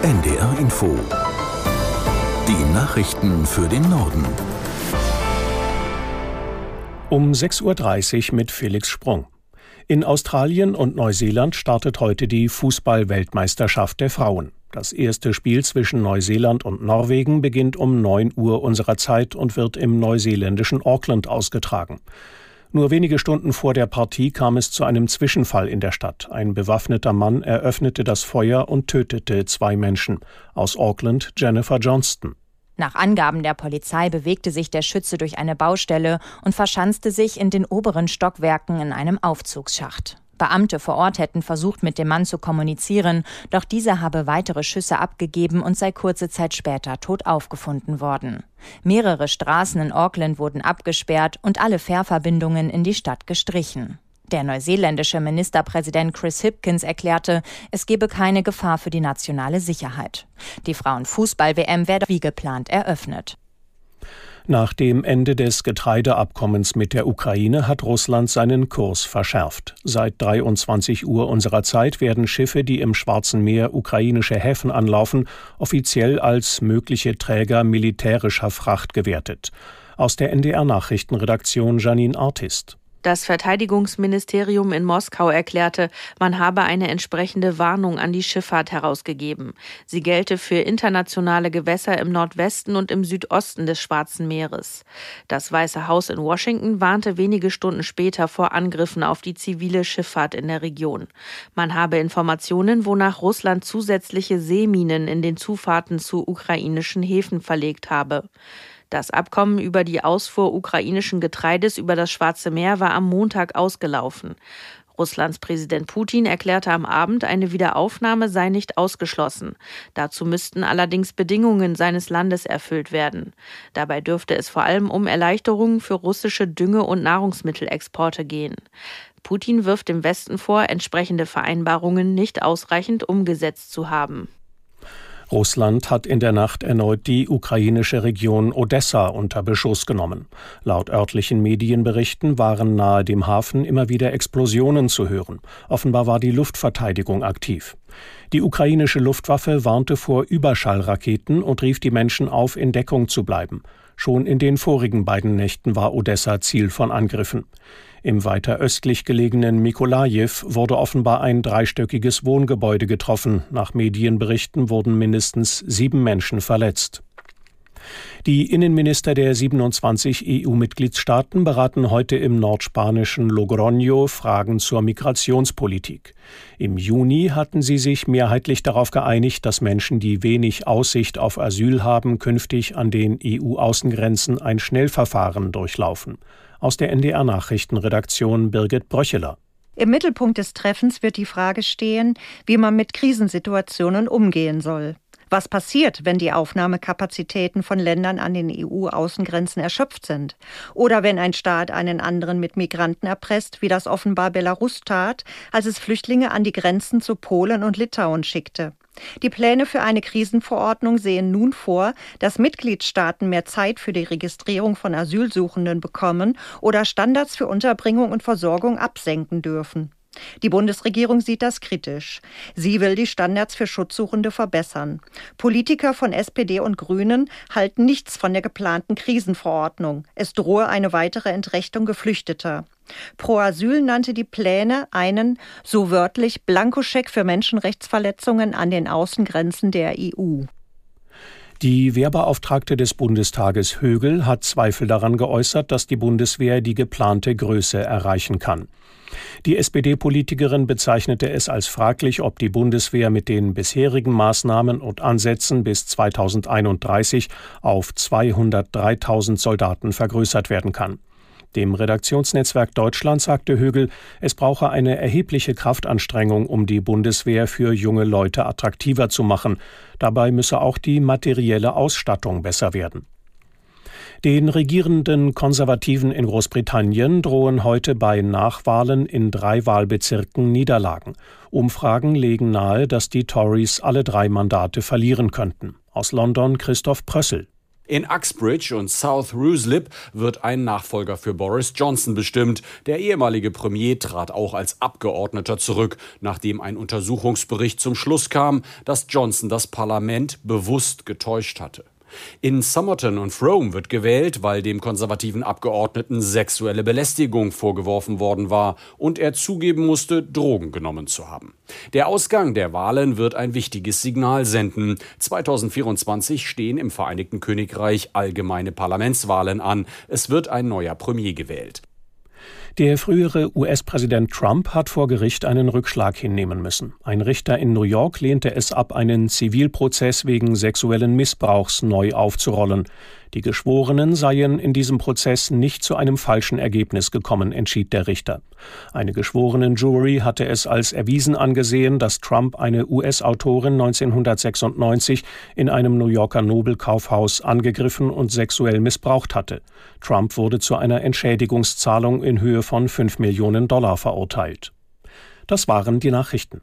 NDR Info. Die Nachrichten für den Norden. Um 6.30 Uhr mit Felix Sprung. In Australien und Neuseeland startet heute die Fußball-Weltmeisterschaft der Frauen. Das erste Spiel zwischen Neuseeland und Norwegen beginnt um 9 Uhr unserer Zeit und wird im neuseeländischen Auckland ausgetragen. Nur wenige Stunden vor der Partie kam es zu einem Zwischenfall in der Stadt. Ein bewaffneter Mann eröffnete das Feuer und tötete zwei Menschen. Aus Auckland Jennifer Johnston. Nach Angaben der Polizei bewegte sich der Schütze durch eine Baustelle und verschanzte sich in den oberen Stockwerken in einem Aufzugsschacht. Beamte vor Ort hätten versucht, mit dem Mann zu kommunizieren, doch dieser habe weitere Schüsse abgegeben und sei kurze Zeit später tot aufgefunden worden. Mehrere Straßen in Auckland wurden abgesperrt und alle Fährverbindungen in die Stadt gestrichen. Der neuseeländische Ministerpräsident Chris Hipkins erklärte, es gebe keine Gefahr für die nationale Sicherheit. Die Frauenfußball-WM werde wie geplant eröffnet. Nach dem Ende des Getreideabkommens mit der Ukraine hat Russland seinen Kurs verschärft. Seit 23 Uhr unserer Zeit werden Schiffe, die im Schwarzen Meer ukrainische Häfen anlaufen, offiziell als mögliche Träger militärischer Fracht gewertet. Aus der NDR Nachrichtenredaktion Janine Artist. Das Verteidigungsministerium in Moskau erklärte, man habe eine entsprechende Warnung an die Schifffahrt herausgegeben. Sie gelte für internationale Gewässer im Nordwesten und im Südosten des Schwarzen Meeres. Das Weiße Haus in Washington warnte wenige Stunden später vor Angriffen auf die zivile Schifffahrt in der Region. Man habe Informationen, wonach Russland zusätzliche Seeminen in den Zufahrten zu ukrainischen Häfen verlegt habe. Das Abkommen über die Ausfuhr ukrainischen Getreides über das Schwarze Meer war am Montag ausgelaufen. Russlands Präsident Putin erklärte am Abend, eine Wiederaufnahme sei nicht ausgeschlossen. Dazu müssten allerdings Bedingungen seines Landes erfüllt werden. Dabei dürfte es vor allem um Erleichterungen für russische Dünge- und Nahrungsmittelexporte gehen. Putin wirft dem Westen vor, entsprechende Vereinbarungen nicht ausreichend umgesetzt zu haben. Russland hat in der Nacht erneut die ukrainische Region Odessa unter Beschuss genommen. Laut örtlichen Medienberichten waren nahe dem Hafen immer wieder Explosionen zu hören. Offenbar war die Luftverteidigung aktiv. Die ukrainische Luftwaffe warnte vor Überschallraketen und rief die Menschen auf, in Deckung zu bleiben. Schon in den vorigen beiden Nächten war Odessa Ziel von Angriffen. Im weiter östlich gelegenen Mikolajew wurde offenbar ein dreistöckiges Wohngebäude getroffen. Nach Medienberichten wurden mindestens sieben Menschen verletzt. Die Innenminister der 27 EU-Mitgliedstaaten beraten heute im nordspanischen Logroño Fragen zur Migrationspolitik. Im Juni hatten sie sich mehrheitlich darauf geeinigt, dass Menschen, die wenig Aussicht auf Asyl haben, künftig an den EU-Außengrenzen ein Schnellverfahren durchlaufen. Aus der NDR Nachrichtenredaktion Birgit Bröcheler. Im Mittelpunkt des Treffens wird die Frage stehen, wie man mit Krisensituationen umgehen soll. Was passiert, wenn die Aufnahmekapazitäten von Ländern an den EU-Außengrenzen erschöpft sind? Oder wenn ein Staat einen anderen mit Migranten erpresst, wie das offenbar Belarus tat, als es Flüchtlinge an die Grenzen zu Polen und Litauen schickte? Die Pläne für eine Krisenverordnung sehen nun vor, dass Mitgliedstaaten mehr Zeit für die Registrierung von Asylsuchenden bekommen oder Standards für Unterbringung und Versorgung absenken dürfen. Die Bundesregierung sieht das kritisch. Sie will die Standards für Schutzsuchende verbessern. Politiker von SPD und Grünen halten nichts von der geplanten Krisenverordnung. Es drohe eine weitere Entrechtung Geflüchteter. Pro Asyl nannte die Pläne einen, so wörtlich, Blankoscheck für Menschenrechtsverletzungen an den Außengrenzen der EU. Die Wehrbeauftragte des Bundestages Högel hat Zweifel daran geäußert, dass die Bundeswehr die geplante Größe erreichen kann. Die SPD-Politikerin bezeichnete es als fraglich, ob die Bundeswehr mit den bisherigen Maßnahmen und Ansätzen bis 2031 auf 203.000 Soldaten vergrößert werden kann. Dem Redaktionsnetzwerk Deutschland sagte Högel, es brauche eine erhebliche Kraftanstrengung, um die Bundeswehr für junge Leute attraktiver zu machen. Dabei müsse auch die materielle Ausstattung besser werden. Den regierenden Konservativen in Großbritannien drohen heute bei Nachwahlen in drei Wahlbezirken Niederlagen. Umfragen legen nahe, dass die Tories alle drei Mandate verlieren könnten. Aus London Christoph Prössel. In Uxbridge und South Ruislip wird ein Nachfolger für Boris Johnson bestimmt. Der ehemalige Premier trat auch als Abgeordneter zurück, nachdem ein Untersuchungsbericht zum Schluss kam, dass Johnson das Parlament bewusst getäuscht hatte. In Somerton und Frome wird gewählt, weil dem konservativen Abgeordneten sexuelle Belästigung vorgeworfen worden war und er zugeben musste, Drogen genommen zu haben. Der Ausgang der Wahlen wird ein wichtiges Signal senden. 2024 stehen im Vereinigten Königreich allgemeine Parlamentswahlen an. Es wird ein neuer Premier gewählt. Der frühere US-Präsident Trump hat vor Gericht einen Rückschlag hinnehmen müssen. Ein Richter in New York lehnte es ab, einen Zivilprozess wegen sexuellen Missbrauchs neu aufzurollen. Die Geschworenen seien in diesem Prozess nicht zu einem falschen Ergebnis gekommen, entschied der Richter. Eine Geschworenen-Jury hatte es als erwiesen angesehen, dass Trump eine US-Autorin 1996 in einem New Yorker Nobelkaufhaus angegriffen und sexuell missbraucht hatte. Trump wurde zu einer Entschädigungszahlung in Höhe von 5 Millionen Dollar verurteilt. Das waren die Nachrichten.